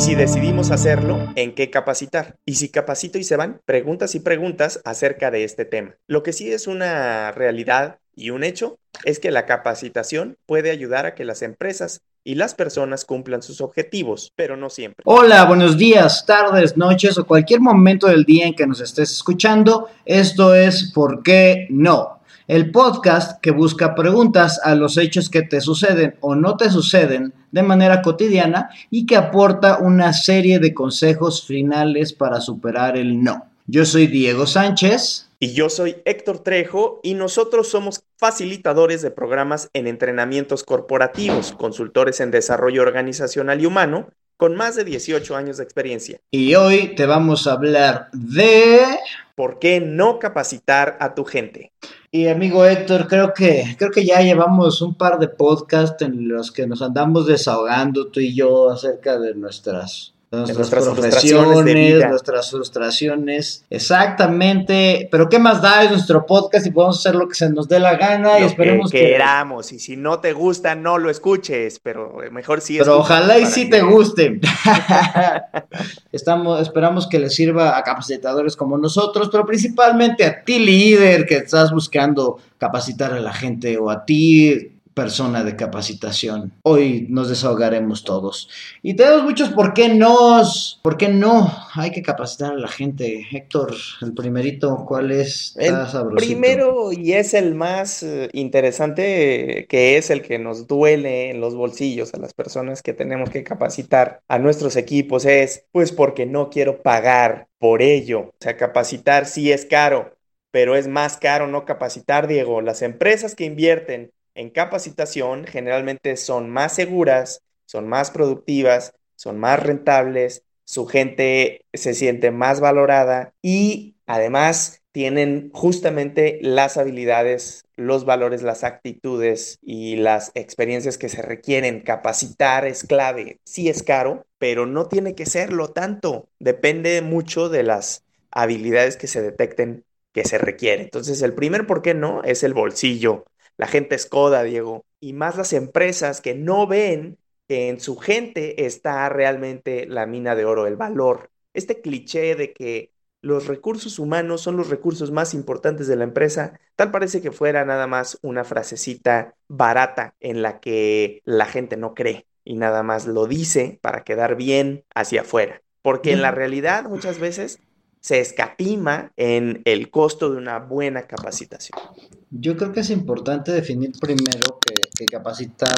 si decidimos hacerlo, ¿en qué capacitar? Y si capacito y se van, preguntas y preguntas acerca de este tema. Lo que sí es una realidad y un hecho es que la capacitación puede ayudar a que las empresas y las personas cumplan sus objetivos, pero no siempre. Hola, buenos días, tardes, noches o cualquier momento del día en que nos estés escuchando. Esto es ¿Por qué no? El podcast que busca preguntas a los hechos que te suceden o no te suceden de manera cotidiana y que aporta una serie de consejos finales para superar el no. Yo soy Diego Sánchez. Y yo soy Héctor Trejo y nosotros somos facilitadores de programas en entrenamientos corporativos, consultores en desarrollo organizacional y humano, con más de 18 años de experiencia. Y hoy te vamos a hablar de... ¿Por qué no capacitar a tu gente? Y amigo Héctor, creo que, creo que ya llevamos un par de podcasts en los que nos andamos desahogando tú y yo acerca de nuestras nuestras, profesiones, nuestras frustraciones. Exactamente. Pero ¿qué más da? Es nuestro podcast y podemos hacer lo que se nos dé la gana y esperemos que, queramos. Y si no te gusta, no lo escuches, pero mejor sí. Pero ojalá y sí te guste. Estamos, esperamos que les sirva a capacitadores como nosotros, pero principalmente a ti líder que estás buscando capacitar a la gente o a ti persona de capacitación. Hoy nos desahogaremos todos. Y tenemos muchos por qué no, por qué no hay que capacitar a la gente. Héctor, el primerito, ¿cuál es? El primero y es el más eh, interesante, que es el que nos duele en los bolsillos a las personas que tenemos que capacitar a nuestros equipos, es pues porque no quiero pagar por ello. O sea, capacitar sí es caro, pero es más caro no capacitar, Diego. Las empresas que invierten en capacitación generalmente son más seguras, son más productivas, son más rentables, su gente se siente más valorada y además tienen justamente las habilidades, los valores, las actitudes y las experiencias que se requieren. Capacitar es clave. Sí es caro, pero no tiene que serlo tanto. Depende mucho de las habilidades que se detecten que se requieren. Entonces, el primer por qué no es el bolsillo la gente es coda, Diego, y más las empresas que no ven que en su gente está realmente la mina de oro, el valor. Este cliché de que los recursos humanos son los recursos más importantes de la empresa, tal parece que fuera nada más una frasecita barata en la que la gente no cree y nada más lo dice para quedar bien hacia afuera. Porque en la realidad muchas veces se escatima en el costo de una buena capacitación. Yo creo que es importante definir primero que, capacitar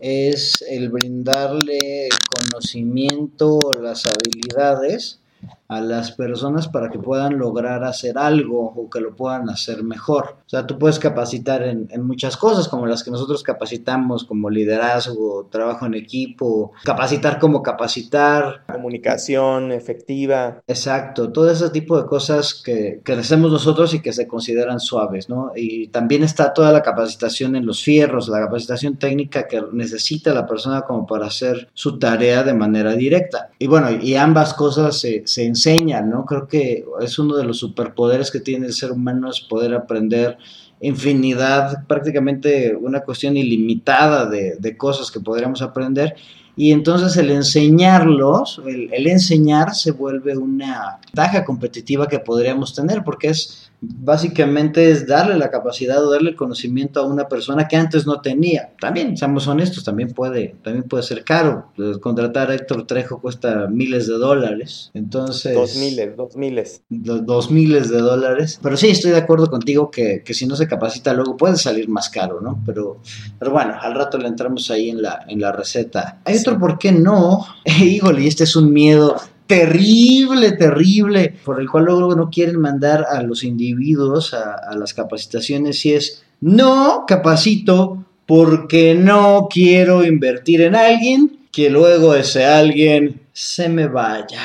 es el brindarle conocimiento, las habilidades a las personas para que puedan lograr hacer algo o que lo puedan hacer mejor. O sea, tú puedes capacitar en, muchas cosas, como las que nosotros capacitamos, como liderazgo, trabajo en equipo, capacitar como capacitar. Comunicación efectiva. Exacto, todo ese tipo de cosas que, que hacemos nosotros y que se consideran suaves, ¿no? Y también está toda la capacitación en los fierros, la capacitación técnica que necesita la persona como para hacer su tarea de manera directa. Y bueno, y ambas cosas se, se enseña, ¿no? Creo que es uno de los superpoderes que tiene el ser humano, es poder aprender infinidad, prácticamente una cuestión ilimitada de, de cosas que podríamos aprender y entonces el enseñarlos, el, enseñar se vuelve una ventaja competitiva que podríamos tener, porque es básicamente es darle la capacidad o darle el conocimiento a una persona que antes no tenía. También, seamos honestos, también puede, también puede ser caro. Pues, contratar a Héctor Trejo cuesta miles de dólares. Entonces. Dos miles, dos miles. Dos, miles de dólares. Pero sí, estoy de acuerdo contigo que, que, si no se capacita luego puede salir más caro, ¿no? Pero, pero bueno, al rato le entramos ahí en la, en la receta. Hay otro por qué no. híjole, este es un miedo terrible, terrible, por el cual luego no quieren mandar a los individuos a, las capacitaciones y es, no capacito porque no quiero invertir en alguien que luego ese alguien se me vaya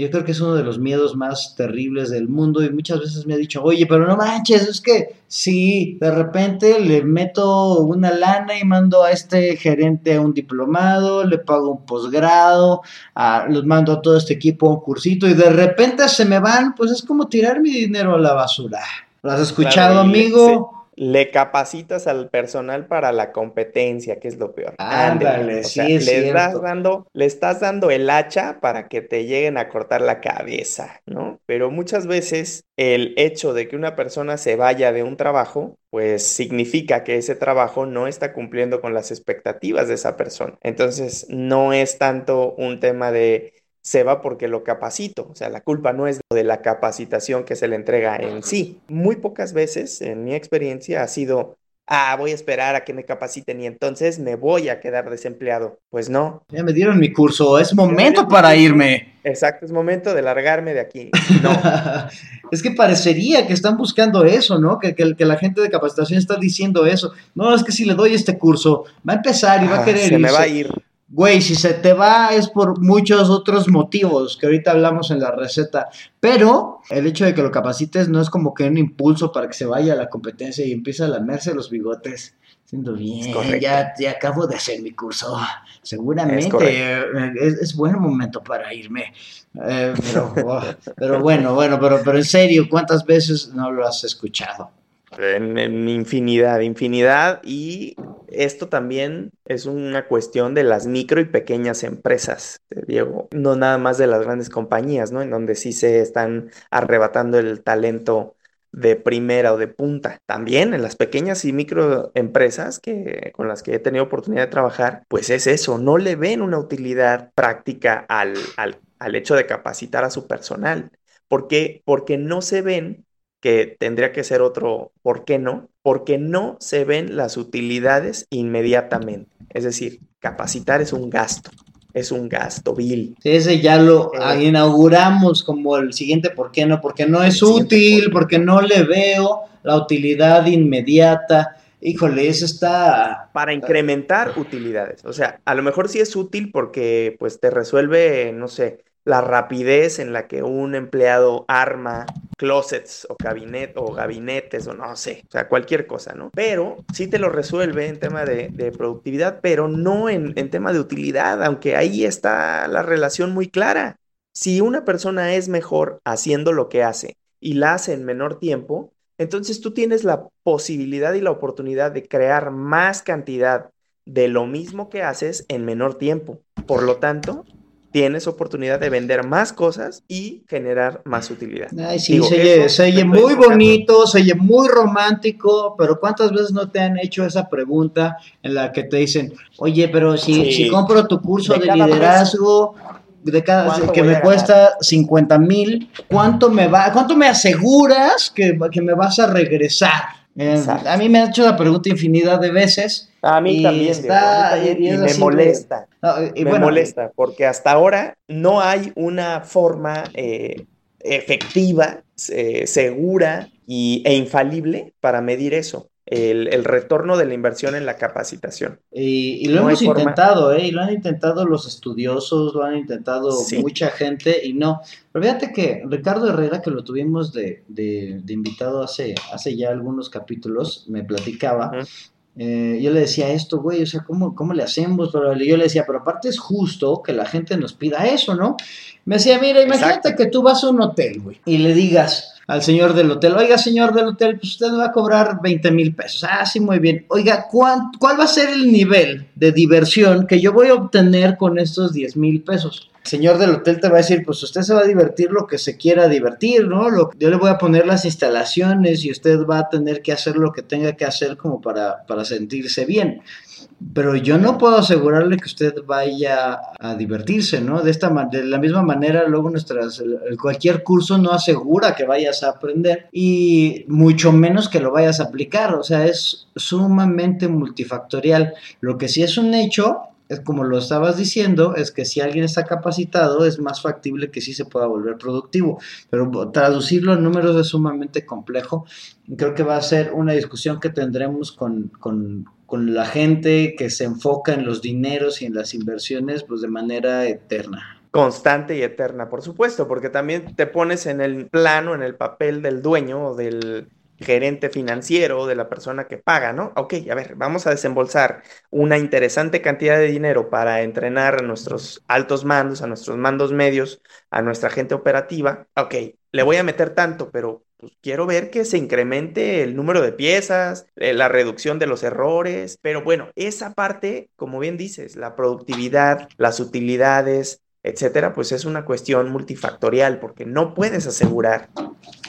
yo creo que es uno de los miedos más terribles del mundo y muchas veces me ha dicho, oye, pero no manches, es que si de repente le meto una lana y mando a este gerente a un diplomado, le pago un posgrado, los mando a todo este equipo a un cursito y de repente se me van, pues es como tirar mi dinero a la basura. ¿Lo has escuchado, amigo? Le capacitas al personal para la competencia, que es lo peor. Ándale, sí, es le cierto. estás dando, le estás dando el hacha para que te lleguen a cortar la cabeza, ¿no? Pero muchas veces el hecho de que una persona se vaya de un trabajo, pues significa que ese trabajo no está cumpliendo con las expectativas de esa persona. Entonces, no es tanto un tema de se va porque lo capacito. O sea, la culpa no es de la capacitación que se le entrega en sí. Muy pocas veces, en mi experiencia, ha sido, ah, voy a esperar a que me capaciten y entonces me voy a quedar desempleado. Pues no. Ya me dieron mi curso, es momento para irme. Exacto, es momento de largarme de aquí. No. es que parecería que están buscando eso, ¿no? Que, que, que, la gente de capacitación está diciendo eso. No, es que si le doy este curso, va a empezar y va a querer se irse. me va a ir. Güey, si se te va es por muchos otros motivos que ahorita hablamos en la receta, pero el hecho de que lo capacites no es como que un impulso para que se vaya a la competencia y empiece a lamerse los bigotes. Siendo bien, ya, ya, acabo de hacer mi curso. Seguramente es, es, es buen momento para irme. Eh, pero, oh, pero bueno, bueno, pero, pero en serio, ¿cuántas veces no lo has escuchado? En, infinidad, infinidad. Y esto también es una cuestión de las micro y pequeñas empresas, Diego. No nada más de las grandes compañías, ¿no? En donde sí se están arrebatando el talento de primera o de punta. También en las pequeñas y micro empresas que, con las que he tenido oportunidad de trabajar, pues es eso, no le ven una utilidad práctica al, al, al hecho de capacitar a su personal. ¿Por qué? Porque no se ven que tendría que ser otro, ¿por qué no? Porque no se ven las utilidades inmediatamente. Es decir, capacitar es un gasto, es un gasto vil. Ese ya lo eh, inauguramos como el siguiente, ¿por qué no? Porque no es útil, porque no le veo la utilidad inmediata. Híjole, eso está... Para incrementar utilidades. O sea, a lo mejor sí es útil porque pues te resuelve, no sé, la rapidez en la que un empleado arma closets o o gabinetes o no sé, o sea, cualquier cosa, ¿no? Pero sí te lo resuelve en tema de, de productividad, pero no en, en tema de utilidad, aunque ahí está la relación muy clara. Si una persona es mejor haciendo lo que hace y la hace en menor tiempo, entonces tú tienes la posibilidad y la oportunidad de crear más cantidad de lo mismo que haces en menor tiempo. Por lo tanto, tienes oportunidad de vender más cosas y generar más utilidad. Ay, sí, Digo, se, oye, se oye muy bonito, se oye muy romántico, pero ¿cuántas veces no te han hecho esa pregunta en la que te dicen, oye, pero si, sí. si compro tu curso de, de liderazgo, de cada que me cuesta 50 mil, ¿cuánto me va, cuánto me aseguras que, que me vas a regresar? Eh, a mí me ha hecho la pregunta infinidad de veces. A mí también, está, Diego, a mí también y, y, me molesta. No, y me bueno, molesta porque hasta ahora no hay una forma eh, efectiva, eh, segura y, e infalible para medir eso. El, el, retorno de la inversión en la capacitación. Y, y lo no hemos intentado, ¿eh? Y lo han intentado los estudiosos, lo han intentado sí. mucha gente y no. Pero fíjate que Ricardo Herrera, que lo tuvimos de, de, de invitado hace, hace ya algunos capítulos, me platicaba. Uh -huh. Eh, yo le decía esto, güey, o sea, ¿cómo, ¿cómo le hacemos? Pero yo le decía, pero aparte es justo que la gente nos pida eso, ¿no? Me decía, mira, imagínate Exacto. que tú vas a un hotel, güey, y le digas al señor del hotel, oiga, señor del hotel, pues usted va a cobrar 20 mil pesos. Ah, sí, muy bien. Oiga, ¿cuál, ¿cuál va a ser el nivel de diversión que yo voy a obtener con estos 10 mil pesos? El señor del hotel te va a decir, pues usted se va a divertir lo que se quiera divertir, ¿no? Yo le voy a poner las instalaciones y usted va a tener que hacer lo que tenga que hacer como para, para sentirse bien pero yo no puedo asegurarle que usted vaya a divertirse, ¿no? De esta de la misma manera, luego nuestras cualquier curso no asegura que vayas a aprender y mucho menos que lo vayas a aplicar, o sea, es sumamente multifactorial. Lo que sí es un hecho como lo estabas diciendo, es que si alguien está capacitado es más factible que sí se pueda volver productivo, pero traducirlo en números es sumamente complejo. Creo que va a ser una discusión que tendremos con, con, con la gente que se enfoca en los dineros y en las inversiones pues de manera eterna. Constante y eterna, por supuesto, porque también te pones en el plano, en el papel del dueño o del gerente financiero, de la persona que paga, ¿no? Ok, a ver, vamos a desembolsar una interesante cantidad de dinero para entrenar a nuestros altos mandos, a nuestros mandos medios, a nuestra gente operativa. Ok, le voy a meter tanto, pero pues quiero ver que se incremente el número de piezas, eh, la reducción de los errores, pero bueno, esa parte, como bien dices, la productividad, las utilidades, etcétera, pues es una cuestión multifactorial porque no puedes asegurar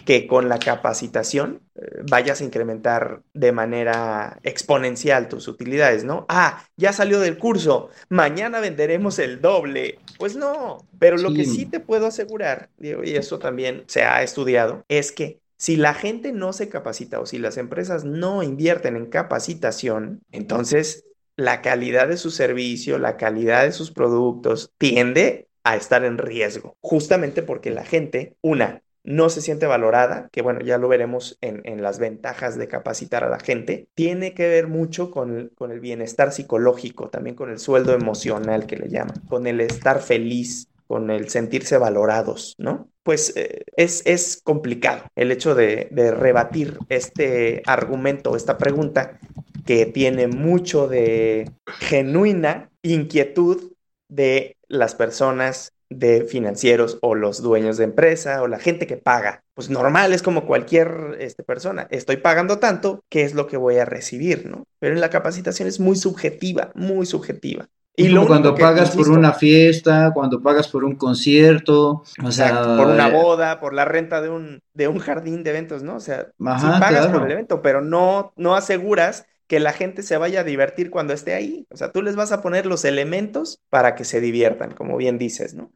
que con la capacitación eh, vayas a incrementar de manera exponencial tus utilidades, ¿no? Ah, ya salió del curso, mañana venderemos el doble. Pues no, pero lo que sí te puedo asegurar, Diego, y eso también se ha estudiado, es que si la gente no se capacita o si las empresas no invierten en capacitación, entonces la calidad de su servicio, la calidad de sus productos tiende a estar en riesgo, justamente porque la gente, una, no se siente valorada, que bueno, ya lo veremos en, las ventajas de capacitar a la gente, tiene que ver mucho con, con, el bienestar psicológico, también con el sueldo emocional que le llaman, con el estar feliz, con el sentirse valorados, ¿no? Pues eh, es, es, complicado el hecho de, de rebatir este argumento, esta pregunta, que tiene mucho de genuina inquietud de las personas de financieros o los dueños de empresa o la gente que paga. Pues normal, es como cualquier este, persona. Estoy pagando tanto, ¿qué es lo que voy a recibir? ¿no? Pero en la capacitación es muy subjetiva, muy subjetiva. Y cuando pagas por una fiesta, cuando pagas por un concierto, o sea, por una eh, boda, por la renta de un, de un jardín de eventos, ¿no? O sea, pagas por el evento, pero no, no aseguras que la gente se vaya a divertir cuando esté ahí. O sea, tú les vas a poner los elementos para que se diviertan, como bien dices, ¿no?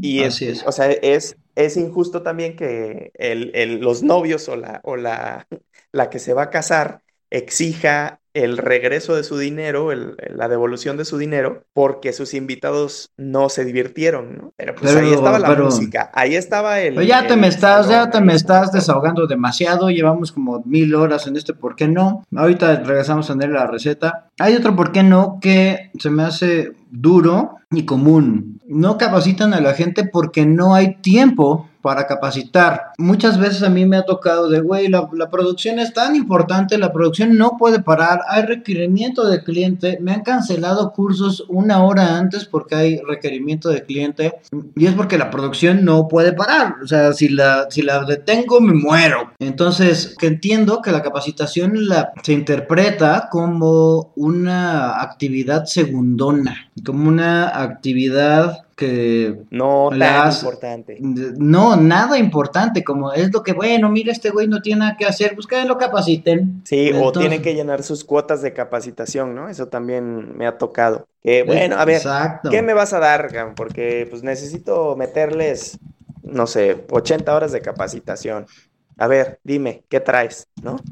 y es, es, o sea, es, es injusto también que el, los novios o, la, o la, la que se va a casar exija el regreso de su dinero, la devolución de su dinero, porque sus invitados no se divirtieron, ¿no? Pero pues ahí estaba la música, ahí estaba el... Pero ya te me estás, ya te me estás desahogando demasiado, llevamos como mil horas en este ¿por qué no? Ahorita regresamos a tener la receta. Hay otro ¿por qué no? que se me hace duro y común. No capacitan a la gente porque no hay tiempo para capacitar. Muchas veces a mí me ha tocado de, güey, la, producción es tan importante, la producción no puede parar, hay requerimiento de cliente, me han cancelado cursos una hora antes porque hay requerimiento de cliente y es porque la producción no puede parar, o sea, si la, si la detengo me muero. Entonces, que entiendo que la capacitación la, se interpreta como una actividad segundona, como una actividad que no tan importante. No, nada importante, como es lo que, bueno, mira, este güey no tiene nada que hacer, pues que lo capaciten. Sí, o tienen que llenar sus cuotas de capacitación, ¿no? Eso también me ha tocado. Bueno, a ver, ¿qué me vas a dar, Porque pues necesito meterles, no sé, 80 horas de capacitación. A ver, dime, ¿qué traes? ¿No?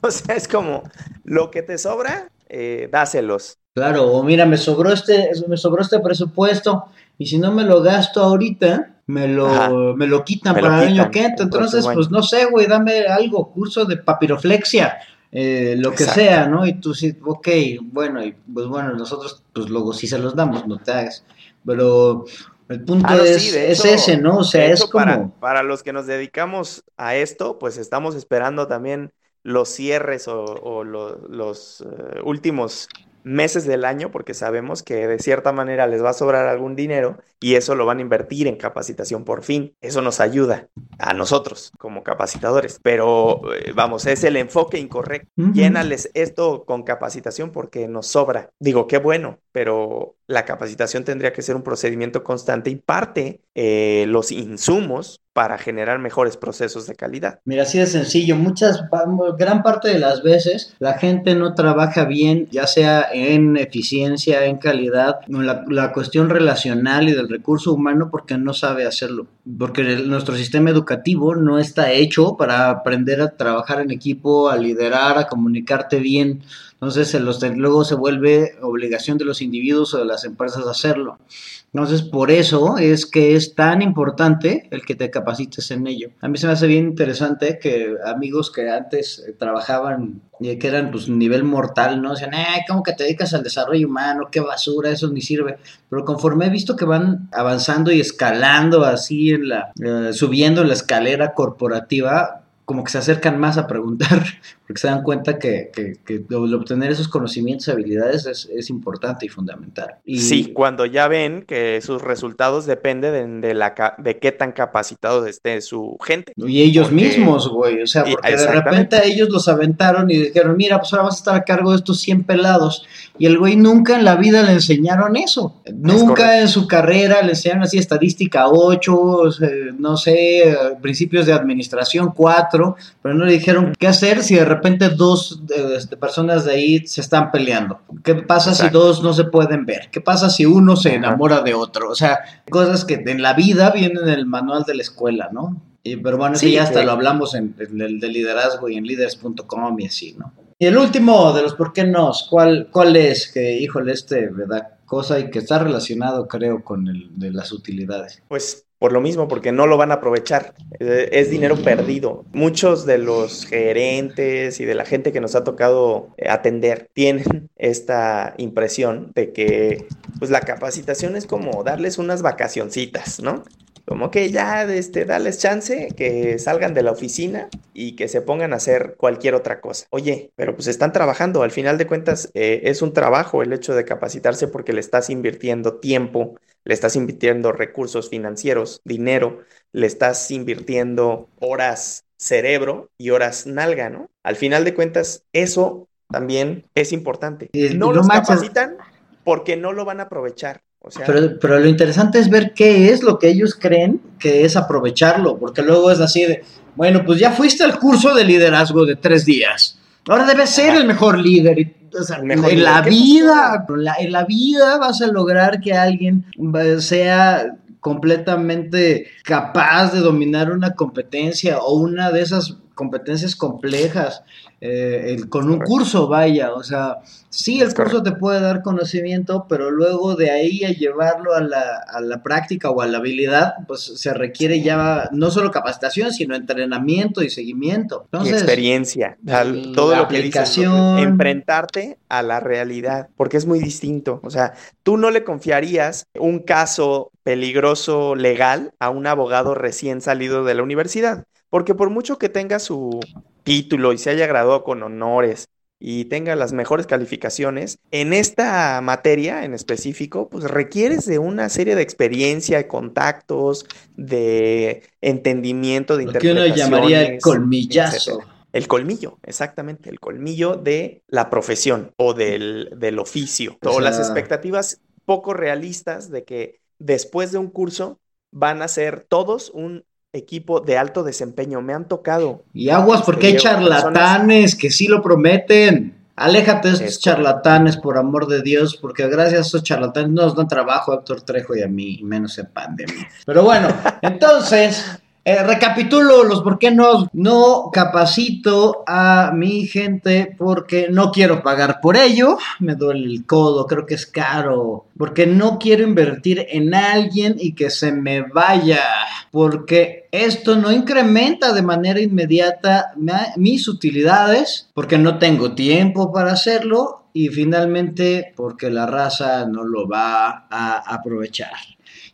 O sea, es como lo que te sobra, eh, dáselos. Claro, o mira, me sobró este, me sobró este presupuesto y si no me lo gasto ahorita, me lo, me lo quitan para el año que entra. Entonces, pues no sé, güey, dame algo, curso de papiroflexia, eh, lo que sea, ¿no? Y tú sí, ok, bueno, y pues bueno, nosotros, pues luego sí se los damos, no te hagas. Pero el punto ah, es, ese, ¿no? O sea, es como... Para, los que nos dedicamos a esto, pues estamos esperando también los cierres o, los eh, últimos meses del año porque sabemos que de cierta manera les va a sobrar algún dinero y eso lo van a invertir en capacitación por fin. Eso nos ayuda a nosotros como capacitadores, pero eh, vamos, es el enfoque incorrecto. Llénales esto con capacitación porque nos sobra. Digo, qué bueno, pero la capacitación tendría que ser un procedimiento constante y parte eh, los insumos para generar mejores procesos de calidad. Mira, así de sencillo. Muchas, gran parte de las veces la gente no trabaja bien, ya sea en eficiencia, en calidad, la, la cuestión relacional y del recurso humano porque no sabe hacerlo. Porque nuestro sistema educativo no está hecho para aprender a trabajar en equipo, a liderar, a comunicarte bien. Entonces, los, luego se vuelve obligación de los individuos o de las empresas hacerlo. Entonces, por eso es que es tan importante el que te capacites en ello. A mí se me hace bien interesante que amigos que antes eh, trabajaban y que eran pues nivel mortal, ¿no? Decían, ay, ¿cómo que te dedicas al desarrollo humano? Qué basura, eso ni sirve. Pero conforme he visto que van avanzando y escalando así en la, eh, subiendo la escalera corporativa, como que se acercan más a preguntar, porque se dan cuenta que, que, que obtener esos conocimientos y habilidades es, es importante y fundamental. Y, Sí, cuando ya ven que sus resultados dependen de, de la, de qué tan capacitados esté su gente. Y ellos Porque- mismos, güey. O sea, porque de repente ellos los aventaron y dijeron, mira, pues ahora vas a estar a cargo de estos 100 pelados. Y el güey nunca en la vida le enseñaron eso. Nunca correcto. en su carrera le enseñaron así estadística 8, o sea, no sé, principios de administración 4, pero no le dijeron qué hacer si de repente dos eh, este, personas de ahí se están peleando. ¿Qué pasa si dos no se pueden ver? ¿Qué pasa si uno se enamora de otro? O sea, cosas que en la vida vienen en el manual de la escuela, ¿no? Y, pero bueno, eso Sí, ya hasta que- lo hablamos en, en el de liderazgo y en leaders.com y así, ¿no? Y el último de los por qué no, ¿cuál, cuál es? Que, híjole, este, ¿verdad? Cosa y que está relacionado, creo, con el de las utilidades. Pues por lo mismo, porque no lo van a aprovechar. Eh, Es dinero perdido. Muchos de los gerentes y de la gente que nos ha tocado eh, atender tienen esta impresión de que pues la capacitación es como darles unas vacacioncitas, ¿no? Como que ya, este, darles chance que salgan de la oficina y que se pongan a hacer cualquier otra cosa. Oye, pero pues están trabajando. Al final de cuentas, eh, es un trabajo el hecho de capacitarse porque le estás invirtiendo tiempo, le estás invirtiendo recursos financieros, dinero, le estás invirtiendo horas cerebro y horas nalga, ¿no? Al final de cuentas, eso también es importante. No no los manches. capacitan porque no lo van a aprovechar. O sea, Pero, pero lo interesante es ver qué es lo que ellos creen que es aprovecharlo, porque luego es así de, bueno, pues ya fuiste al curso de liderazgo de tres días, ahora debes ser el mejor líder. y, o sea, El mejor en líder. la ¿Qué vida, en la, en la vida vas a lograr que alguien sea completamente capaz de dominar una competencia o una de esas competencias complejas eh, el- con un curso, vaya, o sea, sí, el curso te puede dar conocimiento, pero luego de ahí a llevarlo a la, a la práctica o a la habilidad, pues se requiere ya no solo capacitación, sino entrenamiento y seguimiento. y Entonces, experiencia, al- y todo lo que dices, enfrentarte a la realidad, porque es muy distinto. O sea, tú no le confiarías un caso peligroso legal a un abogado recién salido de la universidad, porque por mucho que tenga su título y se haya graduado con honores y tenga las mejores calificaciones, en esta materia en específico, pues requieres de una serie de experiencia, de contactos, de entendimiento, de lo que uno llamaría el interpretaciones, colmillazo. El colmillo, exactamente, el colmillo de la profesión o del, del oficio. O O, las expectativas poco realistas de que después de un curso van a ser todos un equipo de alto desempeño. Me han tocado. Y aguas Este, porque hay charlatanes que sí lo prometen. Aléjate de estos Es correcto. charlatanes, por amor de Dios, porque gracias a estos charlatanes no nos dan trabajo a Héctor Trejo y a mí, y menos en pandemia. Pero bueno, entonces, eh, recapitulo los por qué no, no capacito a mi gente porque no quiero pagar por ello, me duele el codo, creo que es caro, porque no quiero invertir en alguien y que se me vaya, porque esto no incrementa de manera inmediata mis utilidades, porque no tengo tiempo para hacerlo y finalmente porque la raza no lo va a aprovechar.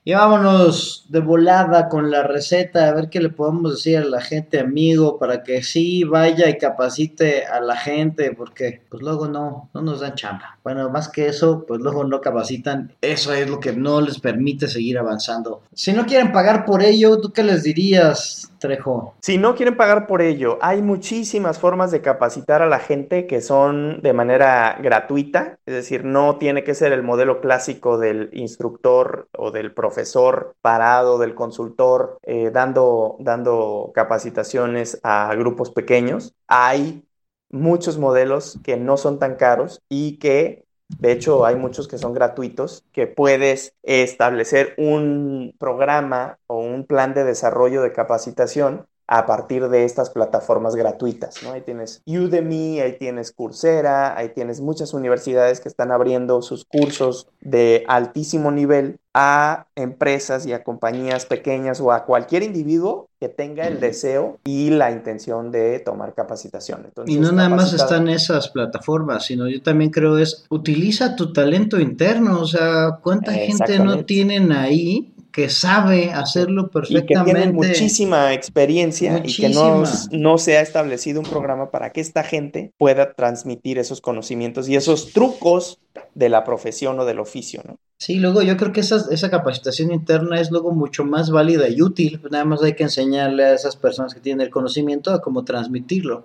Y vámonos de volada con la receta, a ver qué le podemos decir a la gente amigo para que sí vaya y capacite a la gente, porque pues luego no, no nos dan chamba. Bueno, más que eso, pues luego no capacitan. Eso es lo que no les permite seguir avanzando. Si no quieren pagar por ello, ¿tú qué les dirías, Trejo? Si no quieren pagar por ello, hay muchísimas formas de capacitar a la gente que son de manera gratuita, es decir, no tiene que ser el modelo clásico del instructor o del profesor parado, del consultor, eh, dando, dando capacitaciones a grupos pequeños. Hay muchos modelos que no son tan caros y que de hecho, hay muchos que son gratuitos, que puedes establecer un programa o un plan de desarrollo de capacitación a partir de estas plataformas gratuitas, ¿no? Ahí tienes Udemy, ahí tienes Coursera, ahí tienes muchas universidades que están abriendo sus cursos de altísimo nivel a empresas y a compañías pequeñas o a cualquier individuo que tenga el deseo y la intención de tomar capacitación. Entonces, Y no nada más están esas plataformas, sino yo también creo es utiliza tu talento interno, o sea, cuánta gente no tienen ahí que sabe hacerlo perfectamente. Y que tiene muchísima experiencia y que no, no se ha establecido un programa para que esta gente pueda transmitir esos conocimientos y esos trucos de la profesión o del oficio, ¿no? Sí, luego yo creo que esa, esa capacitación interna es luego mucho más válida y útil, nada más hay que enseñarle a esas personas que tienen el conocimiento a cómo transmitirlo.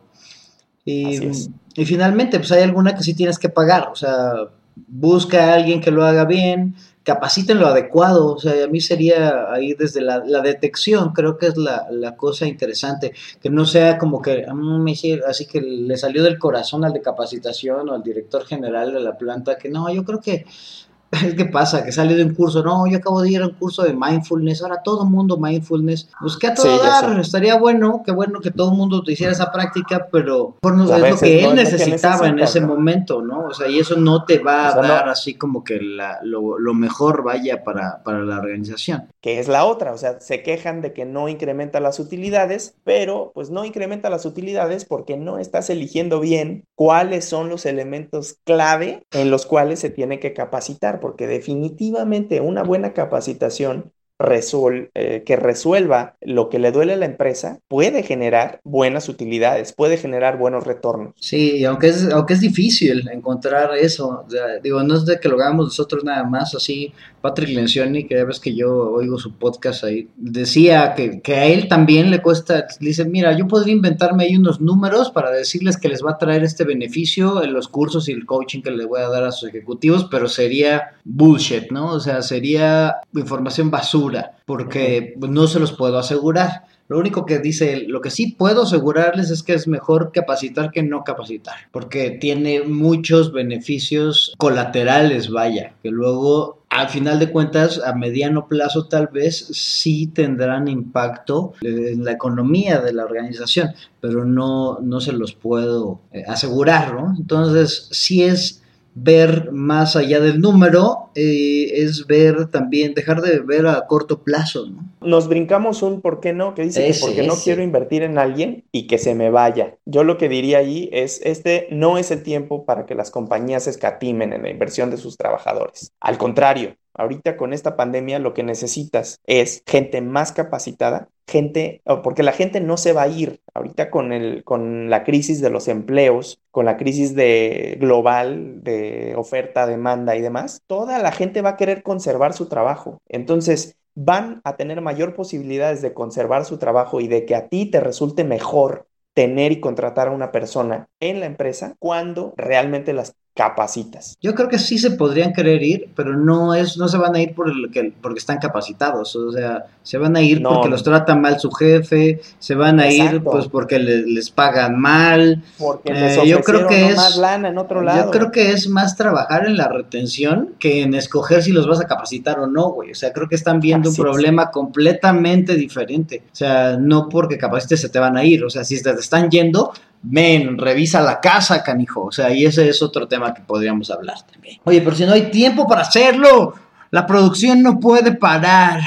Y, y finalmente, pues hay alguna que sí tienes que pagar, o sea, busca a alguien que lo haga bien, capaciten lo adecuado, o sea, a mí sería ahí desde la, detección, creo que es la, cosa interesante, que no sea como que, mm, así que le salió del corazón al de capacitación o al director general de la planta, que no, yo creo que ¿Qué pasa? Que sale de un curso, no, yo acabo de ir a un curso de mindfulness, ahora todo el mundo mindfulness. Pues que a todo dar, estaría bueno, qué bueno que todo el mundo hiciera esa práctica, pero por no, es lo que él necesitaba en ese momento, ¿no? O sea, y eso no te va a dar así como que lo, mejor vaya para, para la organización. Que es la otra, o sea, se quejan de que no incrementa las utilidades, pero pues no incrementa las utilidades porque no estás eligiendo bien cuáles son los elementos clave en los cuales se tiene que capacitar porque definitivamente una buena capacitación eh, que resuelva lo que le duele a la empresa puede generar buenas utilidades, puede generar buenos retornos. Sí, aunque es, aunque es difícil encontrar eso, digo, no es de que lo hagamos nosotros nada más, así Patrick Lencioni, que ya ves que yo oigo su podcast ahí, decía que, que a él también le cuesta, dice, mira, yo podría inventarme ahí unos números para decirles que les va a traer este beneficio en los cursos y el coaching que le voy a dar a sus ejecutivos, pero sería bullshit, ¿no? O sea, sería información basura porque no se los puedo asegurar. Lo único que dice, lo que sí puedo asegurarles es que es mejor capacitar que no capacitar, porque tiene muchos beneficios colaterales, vaya, que luego al final de cuentas, a mediano plazo tal vez sí tendrán impacto en la economía de la organización, pero no, no se los puedo eh, asegurar, ¿no? Entonces, sí es ver más allá del número, eh, es ver también, dejar de ver a corto plazo, ¿no? Nos brincamos un por qué no, que dice que porque no quiero invertir en alguien y que se me vaya. Yo lo que diría ahí es, este no es el tiempo para que las compañías escatimen en la inversión de sus trabajadores. Al contrario, Ahorita con esta pandemia lo que necesitas es gente más capacitada, gente, porque la gente no se va a ir. Ahorita con, el, con la crisis de los empleos, con la crisis de global de oferta, demanda y demás, toda la gente va a querer conservar su trabajo. Entonces, van a tener mayor posibilidades de conservar su trabajo y de que a ti te resulte mejor tener y contratar a una persona en la empresa cuando realmente las capacitas. Yo creo que sí se podrían querer ir, pero no es, no se van a ir por el que, porque están capacitados, o sea, se van a ir porque los trata mal su jefe, se van a ir pues porque les pagan mal, porque les eh, yo creo que es más lana en otro lado. Yo creo que es más trabajar en la retención que en escoger si los vas a capacitar o no, güey. O sea, creo que están viendo un problema completamente diferente. O sea, no porque capacites se te van a ir, o sea, si te están yendo, men, revisa la casa, canijo. O sea, y ese es otro tema que podríamos hablar también. Oye, pero si no hay tiempo para hacerlo, la producción no puede parar.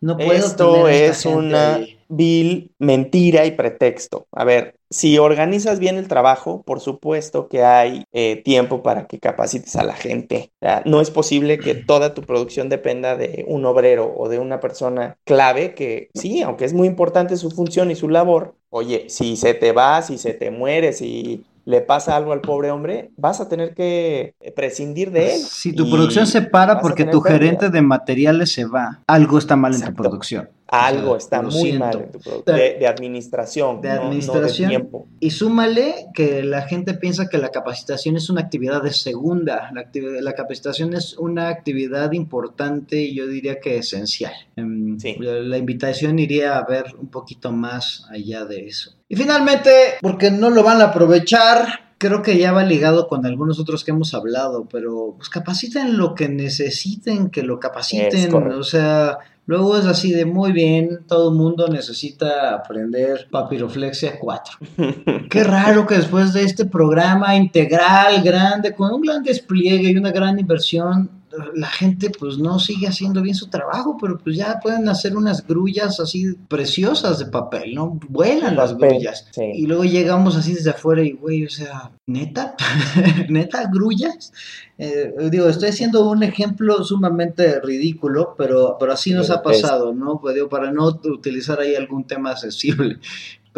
No puedo Esto es una vil mentira y pretexto. A ver, si organizas bien el trabajo, por supuesto que hay eh, tiempo para que capacites a la gente. no es posible que toda tu producción dependa de un obrero o de una persona clave que sí, aunque es muy importante su función y su labor, oye, si se te va, si se te muere, si le pasa algo al pobre hombre, vas a tener que prescindir de él. Si tu producción se para porque tu gerente de materiales se va, algo está mal en tu producción. Algo está muy mal en tu producto. De, administración. De administración. tiempo. Y súmale que la gente piensa que la capacitación es una actividad de segunda. La, la capacitación es una actividad importante y yo diría que esencial. Em, la, invitación iría a ver un poquito más allá de eso. Y finalmente, porque no lo van a aprovechar, creo que ya va ligado con algunos otros que hemos hablado, pero pues capaciten lo que necesiten, que lo capaciten, o sea, Luego es así de muy bien, todo el mundo necesita aprender papiroflexia 4. Qué raro que después de este programa integral, grande, con un gran despliegue y una gran inversión, la gente pues no sigue haciendo bien su trabajo, pero pues ya pueden hacer unas grullas así preciosas de papel, ¿no? Vuelan las grullas. Y luego llegamos así desde afuera y, güey, o sea, neta, neta, grullas. Eh, digo, estoy haciendo un ejemplo sumamente ridículo, pero, pero así nos ha pasado, ¿no? Pues digo, para no utilizar ahí algún tema accesible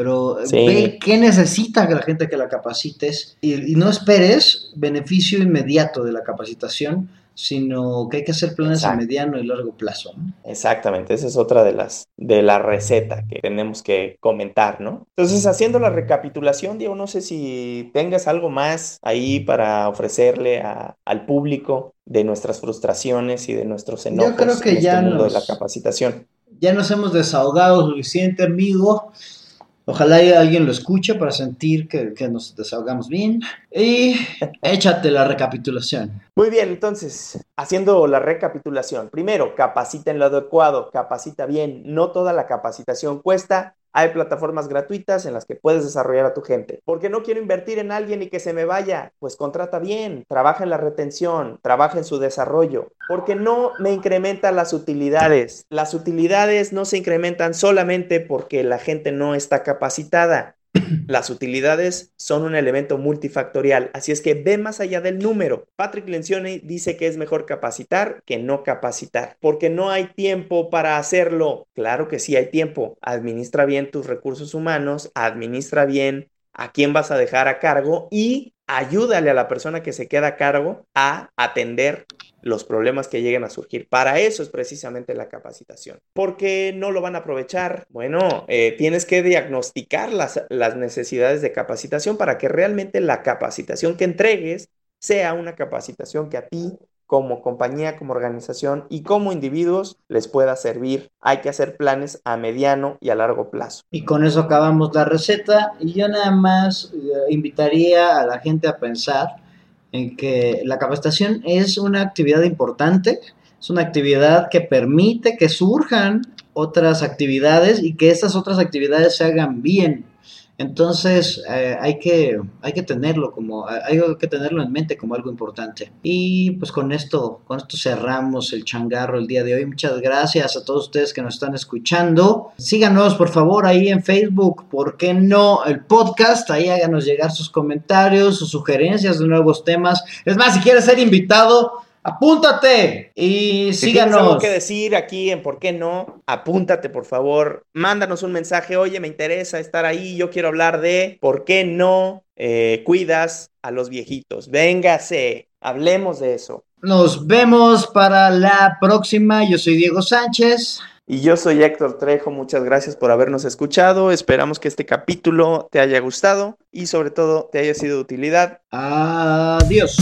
pero ve qué necesita la gente que la capacites y, no esperes beneficio inmediato de la capacitación, sino que hay que hacer planes a mediano y largo plazo. Exactamente, esa es otra de las de la receta que tenemos que comentar, ¿no? Entonces, haciendo la recapitulación, Diego, no sé si tengas algo más ahí para ofrecerle al público de nuestras frustraciones y de nuestros enojos Yo creo que en ya este mundo de la capacitación. Ya nos hemos desahogado suficiente, amigo. Ojalá alguien lo escuche para sentir que, nos desahogamos bien. Y échate la recapitulación. Muy bien, entonces, haciendo la recapitulación. Primero, capacita en lo adecuado, capacita bien. No toda la capacitación cuesta. Hay plataformas gratuitas en las que puedes desarrollar a tu gente. ¿Por qué no quiero invertir en alguien y que se me vaya? Pues contrata bien, trabaja en la retención, trabaja en su desarrollo. Porque no me incrementa las utilidades. Las utilidades no se incrementan solamente porque la gente no está capacitada. Las utilidades son un elemento multifactorial, así es que ve más allá del número. Patrick Lencioni dice que es mejor capacitar que no capacitar, porque no hay tiempo para hacerlo. Claro que sí hay tiempo. Administra bien tus recursos humanos, administra bien a quién vas a dejar a cargo y ayúdale a la persona que se queda a cargo a atender los problemas que lleguen a surgir. Para eso es precisamente la capacitación. ¿Por qué no lo van a aprovechar? Bueno, eh, tienes que diagnosticar las, las necesidades de capacitación para que realmente la capacitación que entregues sea una capacitación que a ti como compañía, como organización y como individuos les pueda servir. Hay que hacer planes a mediano y a largo plazo. Y con eso acabamos la receta y yo nada más eh, invitaría a la gente a pensar en que la capacitación es una actividad importante, es una actividad que permite que surjan otras actividades y que estas otras actividades se hagan bien. Entonces eh, hay, que, hay que tenerlo como, hay que tenerlo en mente como algo importante. Y pues con esto, con esto cerramos el changarro el día de hoy. Muchas gracias a todos ustedes que nos están escuchando. Síganos por favor ahí en Facebook, ¿por qué no? El podcast, ahí háganos llegar sus comentarios, sus sugerencias de nuevos temas. Es más, si quieres ser invitado, apúntate y si síganos. algo que decir aquí en por qué no, apúntate por favor, mándanos un mensaje, oye, me interesa estar ahí, yo quiero hablar de por qué no eh, cuidas a los viejitos. Véngase, hablemos de eso. Nos vemos para la próxima. Yo soy Diego Sánchez. Y yo soy Héctor Trejo, muchas gracias por habernos escuchado. Esperamos que este capítulo te haya gustado y sobre todo te haya sido de utilidad. Adiós.